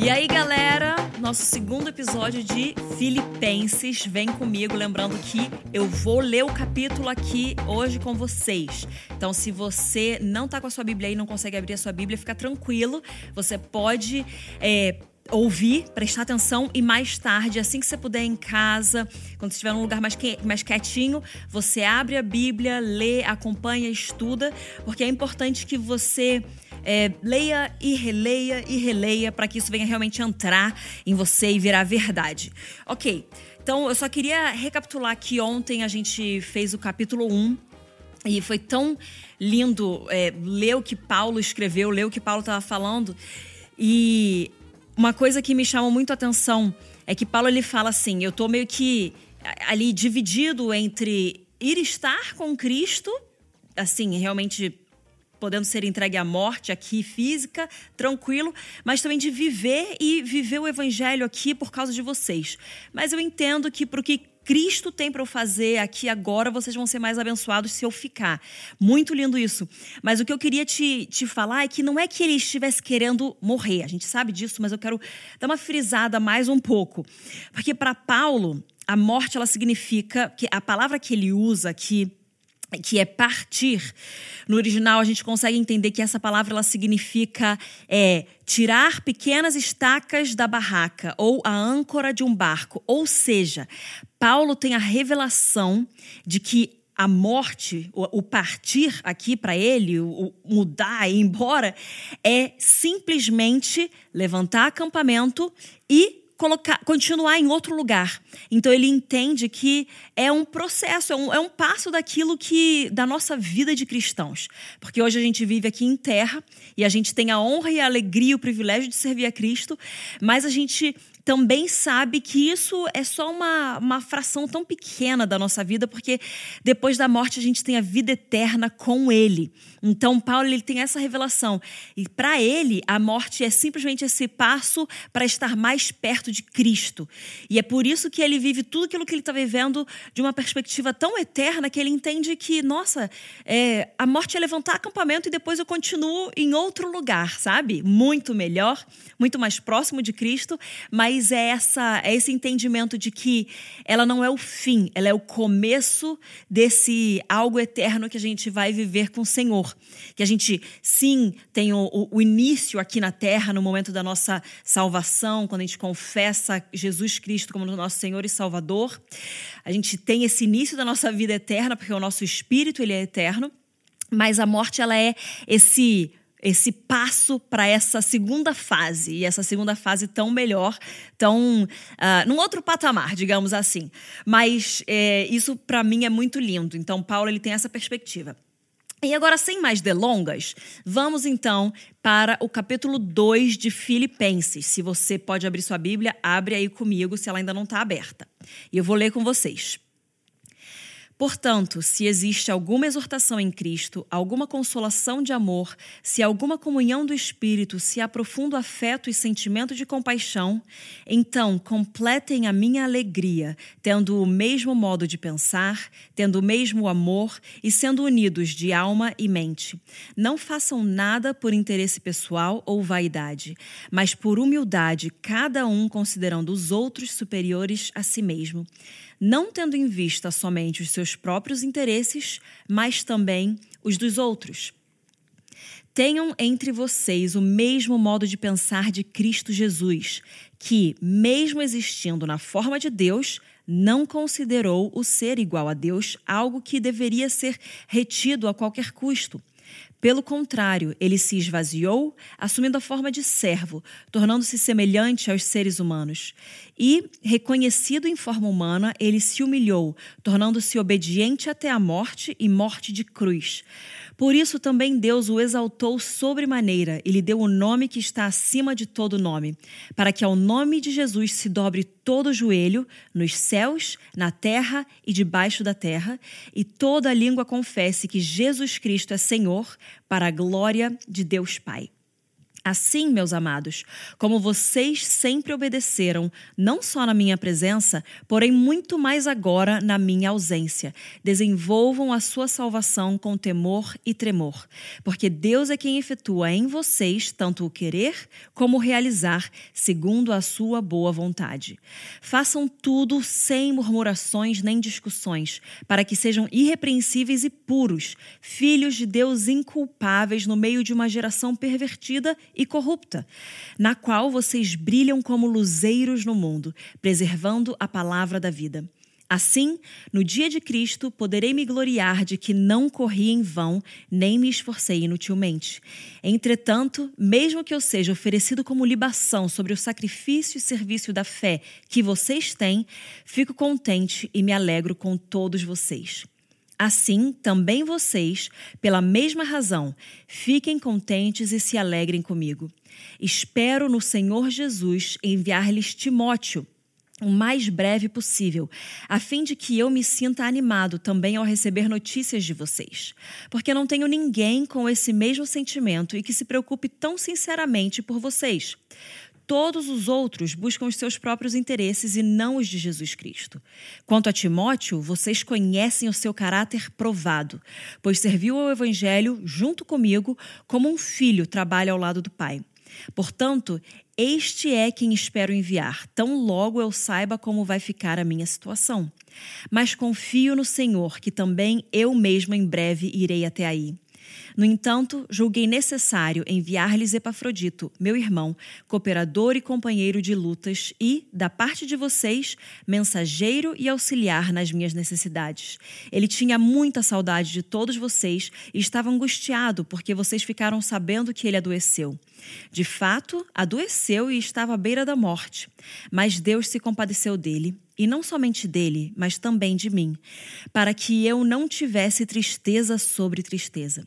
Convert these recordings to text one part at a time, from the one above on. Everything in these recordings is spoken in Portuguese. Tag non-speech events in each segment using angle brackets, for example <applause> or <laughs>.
E aí, galera, nosso segundo episódio de Filipenses. Vem comigo, lembrando que eu vou ler o capítulo aqui hoje com vocês. Então, se você não tá com a sua Bíblia aí, não consegue abrir a sua Bíblia, fica tranquilo. Você pode é, ouvir, prestar atenção e mais tarde, assim que você puder em casa, quando estiver num lugar mais, que, mais quietinho, você abre a Bíblia, lê, acompanha, estuda, porque é importante que você é, leia e releia e releia para que isso venha realmente entrar em você e virar verdade. Ok, então eu só queria recapitular que ontem a gente fez o capítulo 1 e foi tão lindo é, ler o que Paulo escreveu, ler o que Paulo estava falando. E uma coisa que me chamou muito a atenção é que Paulo ele fala assim: eu tô meio que ali dividido entre ir estar com Cristo, assim, realmente podendo ser entregue à morte aqui física, tranquilo, mas também de viver e viver o evangelho aqui por causa de vocês. Mas eu entendo que para o que Cristo tem para eu fazer aqui agora, vocês vão ser mais abençoados se eu ficar. Muito lindo isso. Mas o que eu queria te, te falar é que não é que ele estivesse querendo morrer, a gente sabe disso, mas eu quero dar uma frisada mais um pouco. Porque para Paulo, a morte ela significa que a palavra que ele usa aqui que é partir. No original, a gente consegue entender que essa palavra ela significa é, tirar pequenas estacas da barraca ou a âncora de um barco. Ou seja, Paulo tem a revelação de que a morte, o, partir aqui para ele, o, mudar, ir embora, é simplesmente levantar acampamento e colocar, continuar em outro lugar. Então ele entende que é um processo, é um, é um passo daquilo que da nossa vida de cristãos. Porque hoje a gente vive aqui em terra e a gente tem a honra e a alegria, o privilégio de servir a Cristo, mas a gente também sabe que isso é só uma, uma fração tão pequena da nossa vida, porque depois da morte a gente tem a vida eterna com Ele. Então, Paulo ele tem essa revelação. E para ele, a morte é simplesmente esse passo para estar mais perto de Cristo. E é por isso que ele vive tudo aquilo que ele está vivendo de uma perspectiva tão eterna que ele entende que, nossa, é, a morte é levantar acampamento e depois eu continuo em outro lugar, sabe? Muito melhor, muito mais próximo de Cristo, mas mas é, essa, é esse entendimento de que ela não é o fim, ela é o começo desse algo eterno que a gente vai viver com o Senhor. Que a gente, sim, tem o, o, início aqui na terra, no momento da nossa salvação, quando a gente confessa Jesus Cristo como nosso Senhor e Salvador. A gente tem esse início da nossa vida eterna, porque o nosso espírito ele é eterno. Mas a morte ela é esse esse passo para essa segunda fase e essa segunda fase tão melhor, tão uh, num outro patamar, digamos assim. Mas é, isso para mim é muito lindo. Então Paulo ele tem essa perspectiva. E agora, sem mais delongas, vamos então para o capítulo 2 de Filipenses. Se você pode abrir sua Bíblia, abre aí comigo, se ela ainda não está aberta. E eu vou ler com vocês. Portanto, se existe alguma exortação em Cristo, alguma consolação de amor, se alguma comunhão do Espírito, se há profundo afeto e sentimento de compaixão, então completem a minha alegria, tendo o mesmo modo de pensar, tendo o mesmo amor e sendo unidos de alma e mente. Não façam nada por interesse pessoal ou vaidade, mas por humildade, cada um considerando os outros superiores a si mesmo não tendo em vista somente os seus próprios interesses, mas também os dos outros. Tenham entre vocês o mesmo modo de pensar de Cristo Jesus, que, mesmo existindo na forma de Deus, não considerou o ser igual a Deus algo que deveria ser retido a qualquer custo. Pelo contrário, ele se esvaziou, assumindo a forma de servo, tornando-se semelhante aos seres humanos. E, reconhecido em forma humana, ele se humilhou, tornando-se obediente até a morte e morte de cruz. Por isso também Deus o exaltou sobremaneira e lhe deu o nome que está acima de todo nome, para que ao nome de Jesus se dobre todo joelho, nos céus, na terra e debaixo da terra, e toda língua confesse que Jesus Cristo é Senhor, para a glória de Deus Pai. Assim, meus amados, como vocês sempre obedeceram, não só na minha presença, porém muito mais agora na minha ausência, desenvolvam a sua salvação com temor e tremor, porque Deus é quem efetua em vocês tanto o querer como o realizar, segundo a sua boa vontade. Façam tudo sem murmurações nem discussões, para que sejam irrepreensíveis e puros, filhos de Deus inculpáveis no meio de uma geração pervertida e corrupta, na qual vocês brilham como luzeiros no mundo, preservando a palavra da vida. Assim, no dia de Cristo, poderei me gloriar de que não corri em vão, nem me esforcei inutilmente. Entretanto, mesmo que eu seja oferecido como libação sobre o sacrifício e serviço da fé que vocês têm, fico contente e me alegro com todos vocês. Assim, também vocês, pela mesma razão, fiquem contentes e se alegrem comigo. Espero no Senhor Jesus enviar-lhes Timóteo o mais breve possível, a fim de que eu me sinta animado também ao receber notícias de vocês. Porque não tenho ninguém com esse mesmo sentimento e que se preocupe tão sinceramente por vocês. Todos os outros buscam os seus próprios interesses e não os de Jesus Cristo. Quanto a Timóteo, vocês conhecem o seu caráter provado, pois serviu ao Evangelho junto comigo como um filho trabalha ao lado do Pai. Portanto, este é quem espero enviar, tão logo eu saiba como vai ficar a minha situação. Mas confio no Senhor, que também eu mesmo em breve irei até aí. No entanto, julguei necessário enviar-lhes Epafrodito, meu irmão, cooperador e companheiro de lutas, e, da parte de vocês, mensageiro e auxiliar nas minhas necessidades. Ele tinha muita saudade de todos vocês e estava angustiado porque vocês ficaram sabendo que ele adoeceu. De fato, adoeceu e estava à beira da morte. Mas Deus se compadeceu dele, e não somente dele, mas também de mim, para que eu não tivesse tristeza sobre tristeza.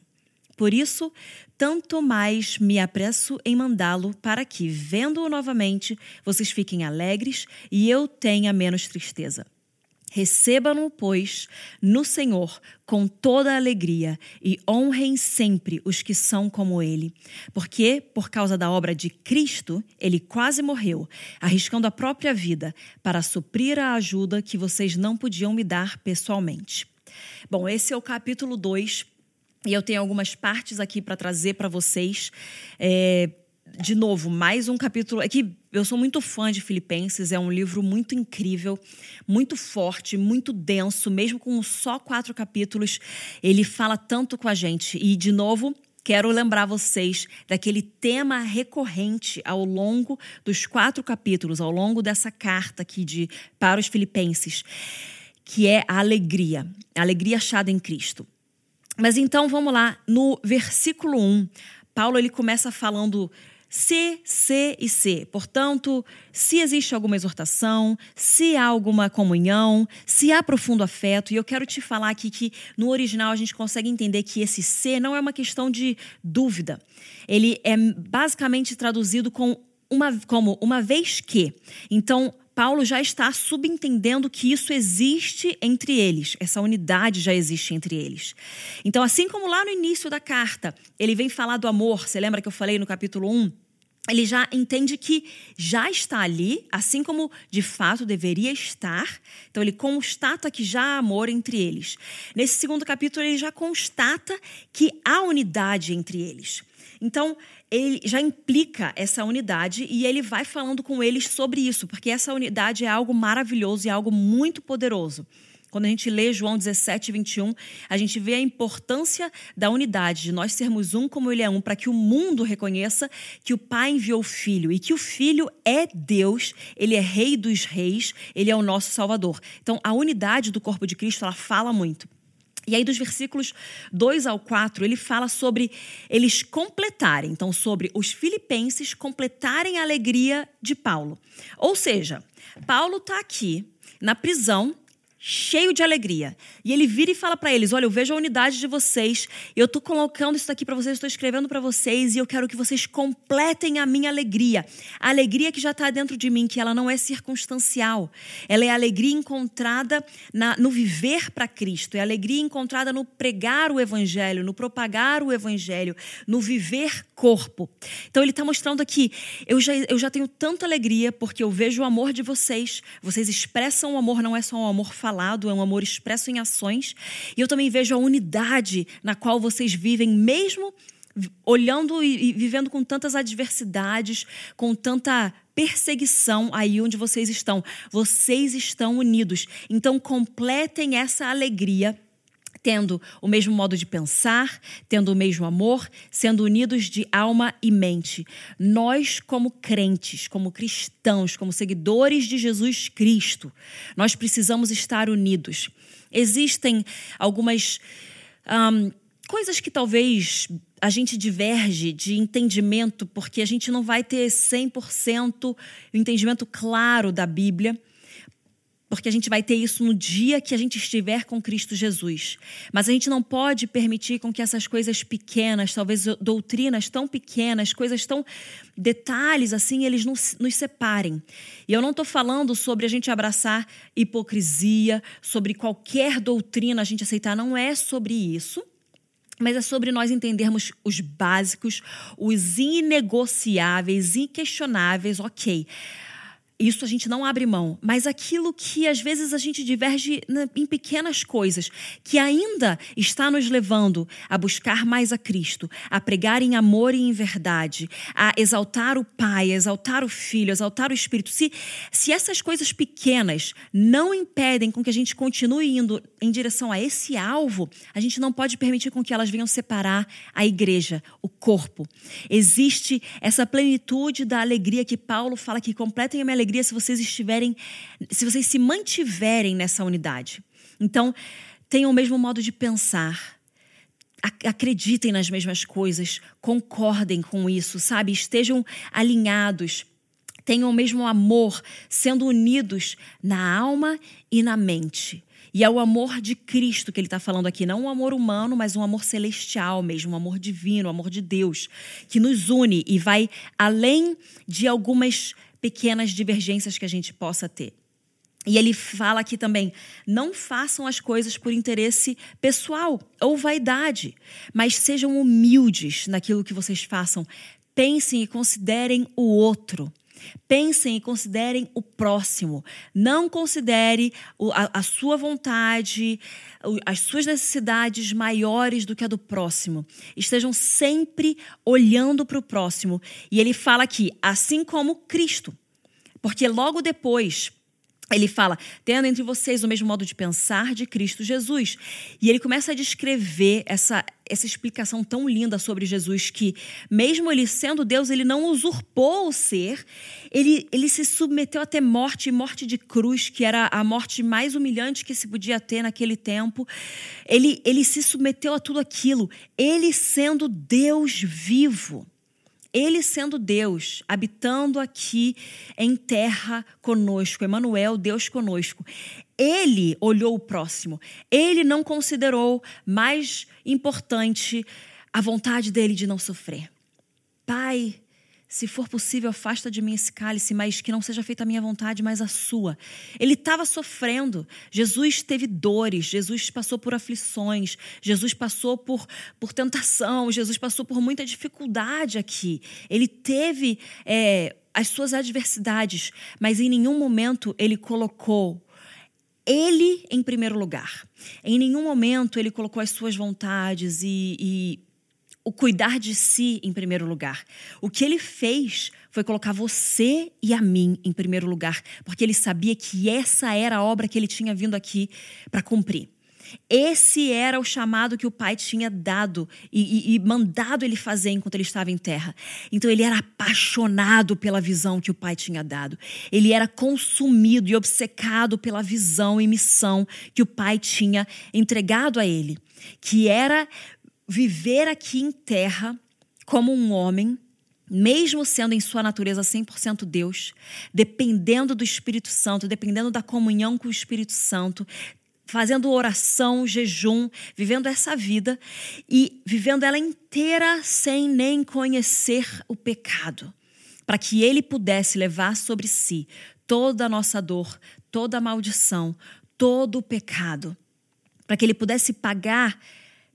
Por isso, tanto mais me apresso em mandá-lo, para que, vendo-o novamente, vocês fiquem alegres e eu tenha menos tristeza. Recebam-no, pois, no Senhor com toda alegria e honrem sempre os que são como ele. Porque, por causa da obra de Cristo, ele quase morreu, arriscando a própria vida para suprir a ajuda que vocês não podiam me dar pessoalmente. Bom, esse é o capítulo 2 e eu tenho algumas partes aqui para trazer para vocês. É, de novo, mais um capítulo. É que eu sou muito fã de Filipenses, é um livro muito incrível, muito forte, muito denso, mesmo com só quatro capítulos. Ele fala tanto com a gente. E, de novo, quero lembrar vocês daquele tema recorrente ao longo dos quatro capítulos, ao longo dessa carta aqui de para os Filipenses, que é a alegria, a alegria achada em Cristo. Mas então vamos lá, no versículo 1, Paulo ele começa falando se, se e se. Portanto, se existe alguma exortação, se há alguma comunhão, se há profundo afeto, e eu quero te falar aqui que no original a gente consegue entender que esse se não é uma questão de dúvida. Ele é basicamente traduzido com uma, como uma vez que. Então, Paulo já está subentendendo que isso existe entre eles, essa unidade já existe entre eles. Então, assim como lá no início da carta, ele vem falar do amor, você lembra que eu falei no capítulo 1? Ele já entende que já está ali, assim como de fato deveria estar. Então, ele constata que já há amor entre eles. Nesse segundo capítulo, ele já constata que há unidade entre eles. Então, ele já implica essa unidade e ele vai falando com eles sobre isso, porque essa unidade é algo maravilhoso e algo muito poderoso. Quando a gente lê João 17, 21, a gente vê a importância da unidade, de nós sermos um como ele é um, para que o mundo reconheça que o Pai enviou o Filho e que o Filho é Deus, ele é Rei dos Reis, ele é o nosso Salvador. Então, a unidade do corpo de Cristo, ela fala muito. E aí, dos versículos 2 ao 4, ele fala sobre eles completarem, então, sobre os filipenses completarem a alegria de Paulo. Ou seja, Paulo está aqui na prisão, cheio de alegria. E ele vira e fala para eles: Olha, eu vejo a unidade de vocês, eu estou colocando isso aqui para vocês, estou escrevendo para vocês e eu quero que vocês completem a minha alegria. A alegria que já está dentro de mim, que ela não é circunstancial. Ela é a alegria encontrada na, no viver para Cristo, é a alegria encontrada no pregar o evangelho, no propagar o evangelho, no viver corpo. Então ele está mostrando aqui: eu já, eu já tenho tanta alegria porque eu vejo o amor de vocês, vocês expressam o amor, não é só um amor falado falado, é um amor expresso em ações. E eu também vejo a unidade na qual vocês vivem, mesmo olhando e, vivendo com tantas adversidades, com tanta perseguição aí onde vocês estão. Vocês estão unidos. Então, completem essa alegria tendo o mesmo modo de pensar, tendo o mesmo amor, sendo unidos de alma e mente. Nós, como crentes, como cristãos, como seguidores de Jesus Cristo, nós precisamos estar unidos. Existem algumas um, coisas que talvez a gente diverge de entendimento, porque a gente não vai ter 100% o entendimento claro da Bíblia porque a gente vai ter isso no dia que a gente estiver com Cristo Jesus. Mas a gente não pode permitir com que essas coisas pequenas, talvez doutrinas tão pequenas, coisas tão detalhes assim, eles nos, nos separem. E eu não estou falando sobre a gente abraçar hipocrisia, sobre qualquer doutrina a gente aceitar, não é sobre isso mas é sobre nós entendermos os básicos, os inegociáveis, inquestionáveis, ok. Isso a gente não abre mão. Mas aquilo que às vezes a gente diverge em pequenas coisas, que ainda está nos levando a buscar mais a Cristo, a pregar em amor e em verdade, a exaltar o Pai, a exaltar o Filho, a exaltar o Espírito. Se, se essas coisas pequenas não impedem com que a gente continue indo em direção a esse alvo, a gente não pode permitir com que elas venham separar a igreja, o corpo. Existe essa plenitude da alegria que Paulo fala que completem a minha alegria alegria se vocês estiverem, se vocês se mantiverem nessa unidade. Então, tenham o mesmo modo de pensar. Acreditem nas mesmas coisas, concordem com isso, sabe? Estejam alinhados, tenham o mesmo amor, sendo unidos na alma e na mente. E é o amor de Cristo que ele está falando aqui, não um amor humano, mas um amor celestial mesmo, um amor divino, um amor de Deus, que nos une e vai além de algumas pequenas divergências que a gente possa ter. E ele fala aqui também: não façam as coisas por interesse pessoal ou vaidade, mas sejam humildes naquilo que vocês façam. Pensem e considerem o outro. Pensem e considerem o próximo. Não considere a, sua vontade, as suas necessidades maiores do que a do próximo. Estejam sempre olhando para o próximo. E ele fala aqui, assim como Cristo. Porque logo depois ele fala, tendo entre vocês o mesmo modo de pensar de Cristo Jesus. E ele começa a descrever essa, essa explicação tão linda sobre Jesus, que, mesmo ele sendo Deus, ele não usurpou o ser, ele, ele se submeteu até morte, morte de cruz, que era a morte mais humilhante que se podia ter naquele tempo. Ele, ele se submeteu a tudo aquilo, ele sendo Deus vivo. Ele sendo Deus, habitando aqui em terra conosco, Emmanuel, Deus conosco. Ele olhou o próximo. Ele não considerou mais importante a vontade dele de não sofrer. Pai, se for possível, afasta de mim esse cálice, mas que não seja feita a minha vontade, mas a sua. Ele estava sofrendo. Jesus teve dores, Jesus passou por aflições, Jesus passou por, por tentação, Jesus passou por muita dificuldade aqui. Ele teve é, as suas adversidades, mas em nenhum momento ele colocou ele em primeiro lugar. Em nenhum momento ele colocou as suas vontades e, e o cuidar de si em primeiro lugar. O que ele fez foi colocar você e a mim em primeiro lugar, porque ele sabia que essa era a obra que ele tinha vindo aqui para cumprir. Esse era o chamado que o pai tinha dado e, e, e, mandado ele fazer enquanto ele estava em terra. Então ele era apaixonado pela visão que o pai tinha dado. Ele era consumido e obcecado pela visão e missão que o pai tinha entregado a ele, que era viver aqui em terra como um homem mesmo sendo em sua natureza 100% Deus, dependendo do Espírito Santo, dependendo da comunhão com o Espírito Santo, fazendo oração, jejum, vivendo essa vida e vivendo ela inteira sem nem conhecer o pecado, para que ele pudesse levar sobre si toda a nossa dor, toda a maldição, todo o pecado, para que ele pudesse pagar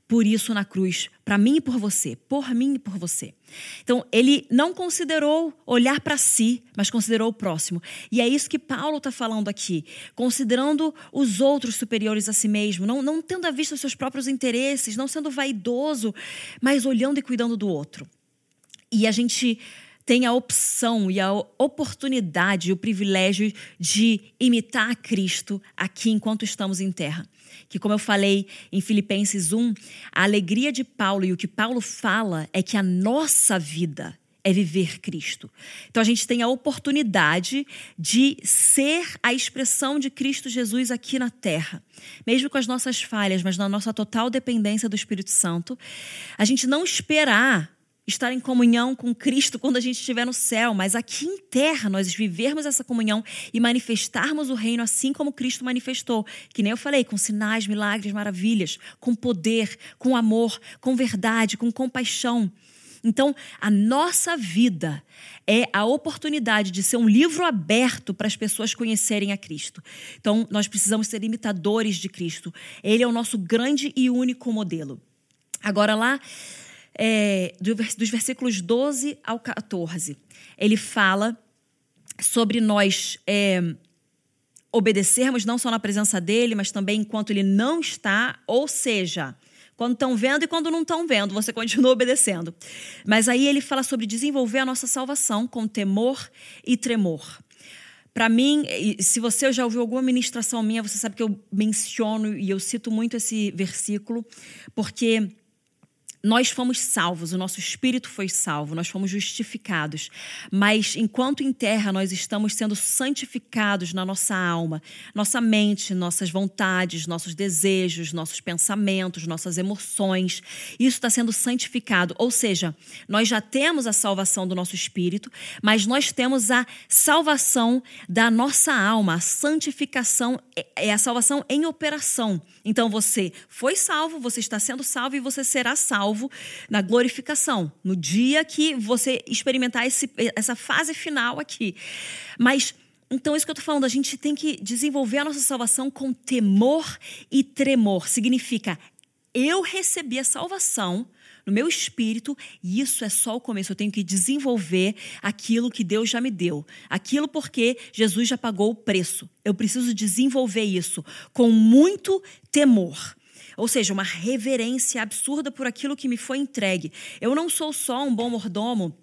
por isso na cruz, para mim e por você, por mim e por você. Então, ele não considerou olhar para si, mas considerou o próximo. E é isso que Paulo está falando aqui, considerando os outros superiores a si mesmo, não, não tendo à vista os seus próprios interesses, não sendo vaidoso, mas olhando e cuidando do outro. E a gente tem a opção e a oportunidade e o privilégio de imitar Cristo aqui enquanto estamos em terra que, como eu falei em Filipenses 1, a alegria de Paulo e o que Paulo fala é que a nossa vida é viver Cristo. Então a gente tem a oportunidade de ser a expressão de Cristo Jesus aqui na terra. Mesmo com as nossas falhas, mas na nossa total dependência do Espírito Santo, a gente não esperar estar em comunhão com Cristo quando a gente estiver no céu, mas aqui em terra nós vivermos essa comunhão e manifestarmos o reino assim como Cristo manifestou, que nem eu falei, com sinais, milagres, maravilhas, com poder, com amor, com verdade, com compaixão. Então, a nossa vida é a oportunidade de ser um livro aberto para as pessoas conhecerem a Cristo. Então, nós precisamos ser imitadores de Cristo. Ele é o nosso grande e único modelo. Agora lá é, dos versículos 12 ao 14. Ele fala sobre nós é, obedecermos não só na presença dele, mas também enquanto ele não está, ou seja, quando estão vendo e quando não estão vendo, você continua obedecendo. Mas aí ele fala sobre desenvolver a nossa salvação com temor e tremor. Para mim, se você já ouviu alguma ministração minha, você sabe que eu menciono e eu cito muito esse versículo, porque nós fomos salvos, o nosso espírito foi salvo, nós fomos justificados. Mas enquanto em terra nós estamos sendo santificados na nossa alma, nossa mente, nossas vontades, nossos desejos, nossos pensamentos, nossas emoções, isso está sendo santificado. Ou seja, nós já temos a salvação do nosso espírito, mas nós temos a salvação da nossa alma, a santificação, é, é a salvação em operação. Então você foi salvo, você está sendo salvo e você será salvo salvo na glorificação, no dia que você experimentar esse, essa fase final aqui. Mas. Então, isso que eu estou falando, a gente tem que desenvolver a nossa salvação com temor e tremor. Significa, eu recebi a salvação no meu espírito e isso é só o começo. Eu tenho que desenvolver aquilo que Deus já me deu. Aquilo porque Jesus já pagou o preço. Eu preciso desenvolver isso com muito temor. Ou seja, uma reverência absurda por aquilo que me foi entregue. Eu não sou só um bom mordomo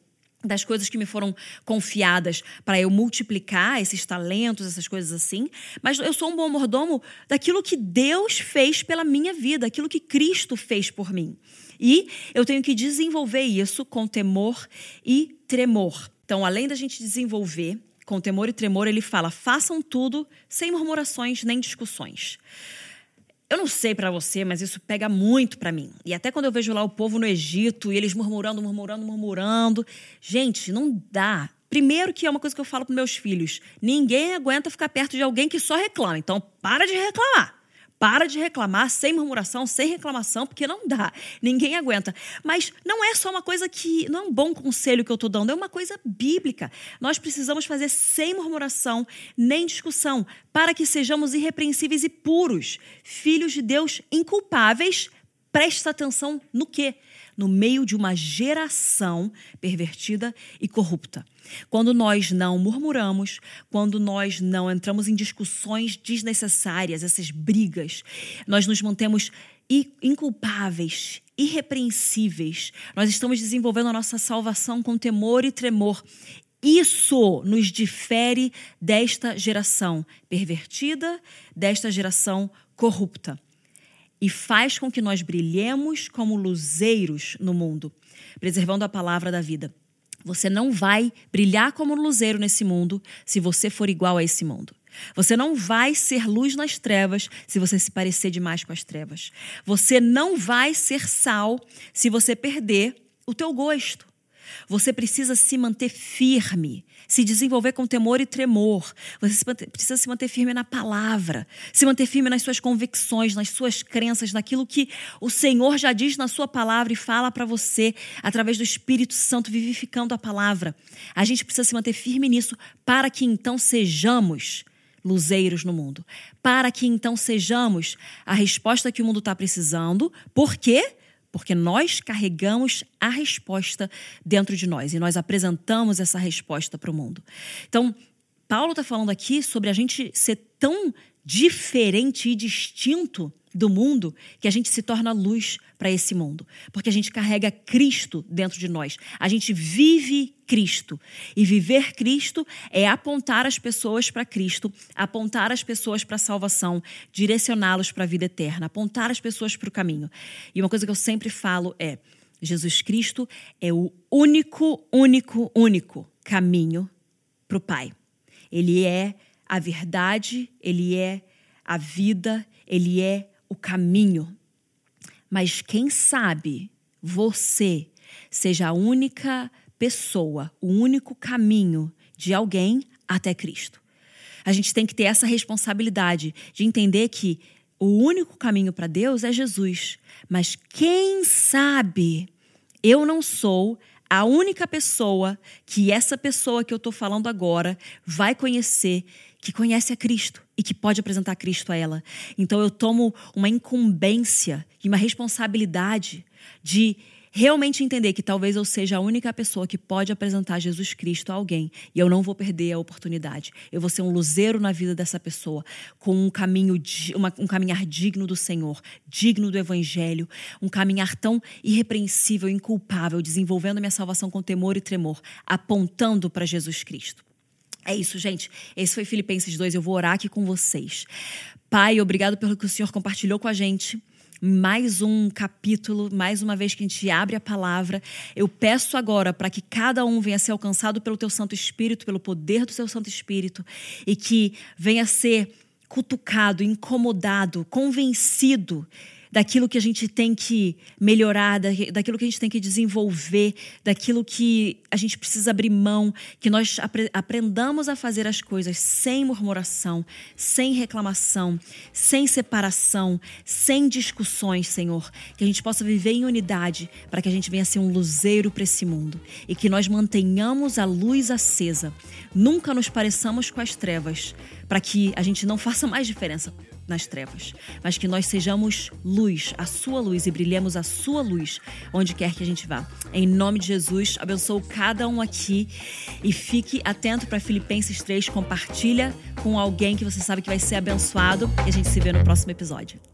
das coisas que me foram confiadas para eu multiplicar esses talentos, essas coisas assim, mas eu sou um bom mordomo daquilo que Deus fez pela minha vida, aquilo que Cristo fez por mim. E eu tenho que desenvolver isso com temor e tremor. Então, além da gente desenvolver com temor e tremor, ele fala: façam tudo sem murmurações nem discussões. Eu não sei para você, mas isso pega muito para mim. E até quando eu vejo lá o povo no Egito e eles murmurando, murmurando, murmurando, gente, não dá. Primeiro que é uma coisa que eu falo para meus filhos, ninguém aguenta ficar perto de alguém que só reclama. Então, para de reclamar. Para de reclamar sem murmuração, sem reclamação, porque não dá. Ninguém aguenta. Mas não é só uma coisa que. Não é um bom conselho que eu estou dando, é uma coisa bíblica. Nós precisamos fazer sem murmuração nem discussão, para que sejamos irrepreensíveis e puros, filhos de Deus inculpáveis. Presta atenção no quê? No meio de uma geração pervertida e corrupta. Quando nós não murmuramos, quando nós não entramos em discussões desnecessárias, essas brigas, nós nos mantemos inculpáveis, irrepreensíveis. Nós estamos desenvolvendo a nossa salvação com temor e tremor. Isso nos difere desta geração pervertida, desta geração corrupta e faz com que nós brilhemos como luzeiros no mundo, preservando a palavra da vida. Você não vai brilhar como luzeiro nesse mundo se você for igual a esse mundo. Você não vai ser luz nas trevas se você se parecer demais com as trevas. Você não vai ser sal se você perder o teu gosto. Você precisa se manter firme, se desenvolver com temor e tremor. Você precisa se manter firme na palavra, se manter firme nas suas convicções, nas suas crenças, naquilo que o Senhor já diz na sua palavra e fala para você através do Espírito Santo vivificando a palavra. A gente precisa se manter firme nisso para que então sejamos luzeiros no mundo, para que então sejamos a resposta que o mundo está precisando. Por quê? Porque nós carregamos a resposta dentro de nós e nós apresentamos essa resposta para o mundo. Então, Paulo está falando aqui sobre a gente ser tão diferente e distinto do mundo que a gente se torna luz para esse mundo, porque a gente carrega Cristo dentro de nós. A gente vive Cristo. E viver Cristo é apontar as pessoas para Cristo, apontar as pessoas para a salvação, direcioná-los para a vida eterna, apontar as pessoas para o caminho. E uma coisa que eu sempre falo é: Jesus Cristo é o único, único, único caminho para o Pai. Ele é a verdade, ele é a vida, ele é o caminho. Mas quem sabe você seja a única pessoa, o único caminho de alguém até Cristo. A gente tem que ter essa responsabilidade de entender que o único caminho para Deus é Jesus. Mas quem sabe eu não sou a única pessoa que essa pessoa que eu estou falando agora vai conhecer que conhece a Cristo e que pode apresentar Cristo a ela. Então eu tomo uma incumbência e uma responsabilidade de realmente entender que talvez eu seja a única pessoa que pode apresentar Jesus Cristo a alguém e eu não vou perder a oportunidade. Eu vou ser um luzeiro na vida dessa pessoa, com um caminho, uma, um caminhar digno do Senhor, digno do Evangelho, um caminhar tão irrepreensível, inculpável, desenvolvendo minha salvação com temor e tremor, apontando para Jesus Cristo. É isso, gente. Esse foi Filipenses 2. Eu vou orar aqui com vocês. Pai, obrigado pelo que o Senhor compartilhou com a gente. Mais um capítulo, mais uma vez que a gente abre a palavra. Eu peço agora para que cada um venha ser alcançado pelo Teu Santo Espírito, pelo poder do Seu Santo Espírito, e que venha ser cutucado, incomodado, convencido daquilo que a gente tem que melhorar, daquilo que a gente tem que desenvolver, daquilo que a gente precisa abrir mão, que nós aprendamos a fazer as coisas sem murmuração, sem reclamação, sem separação, sem discussões, Senhor. Que a gente possa viver em unidade para que a gente venha ser um luzeiro para esse mundo e que nós mantenhamos a luz acesa. Nunca nos pareçamos com as trevas, para que a gente não <laughs> faça mais diferença nas trevas, mas que nós sejamos luz, a sua luz e brilhemos a sua luz onde quer que a gente vá. Em nome de Jesus, abençoo cada um aqui e fique atento para Filipenses 3, compartilha com alguém que você sabe que vai ser abençoado e a gente se vê no próximo episódio.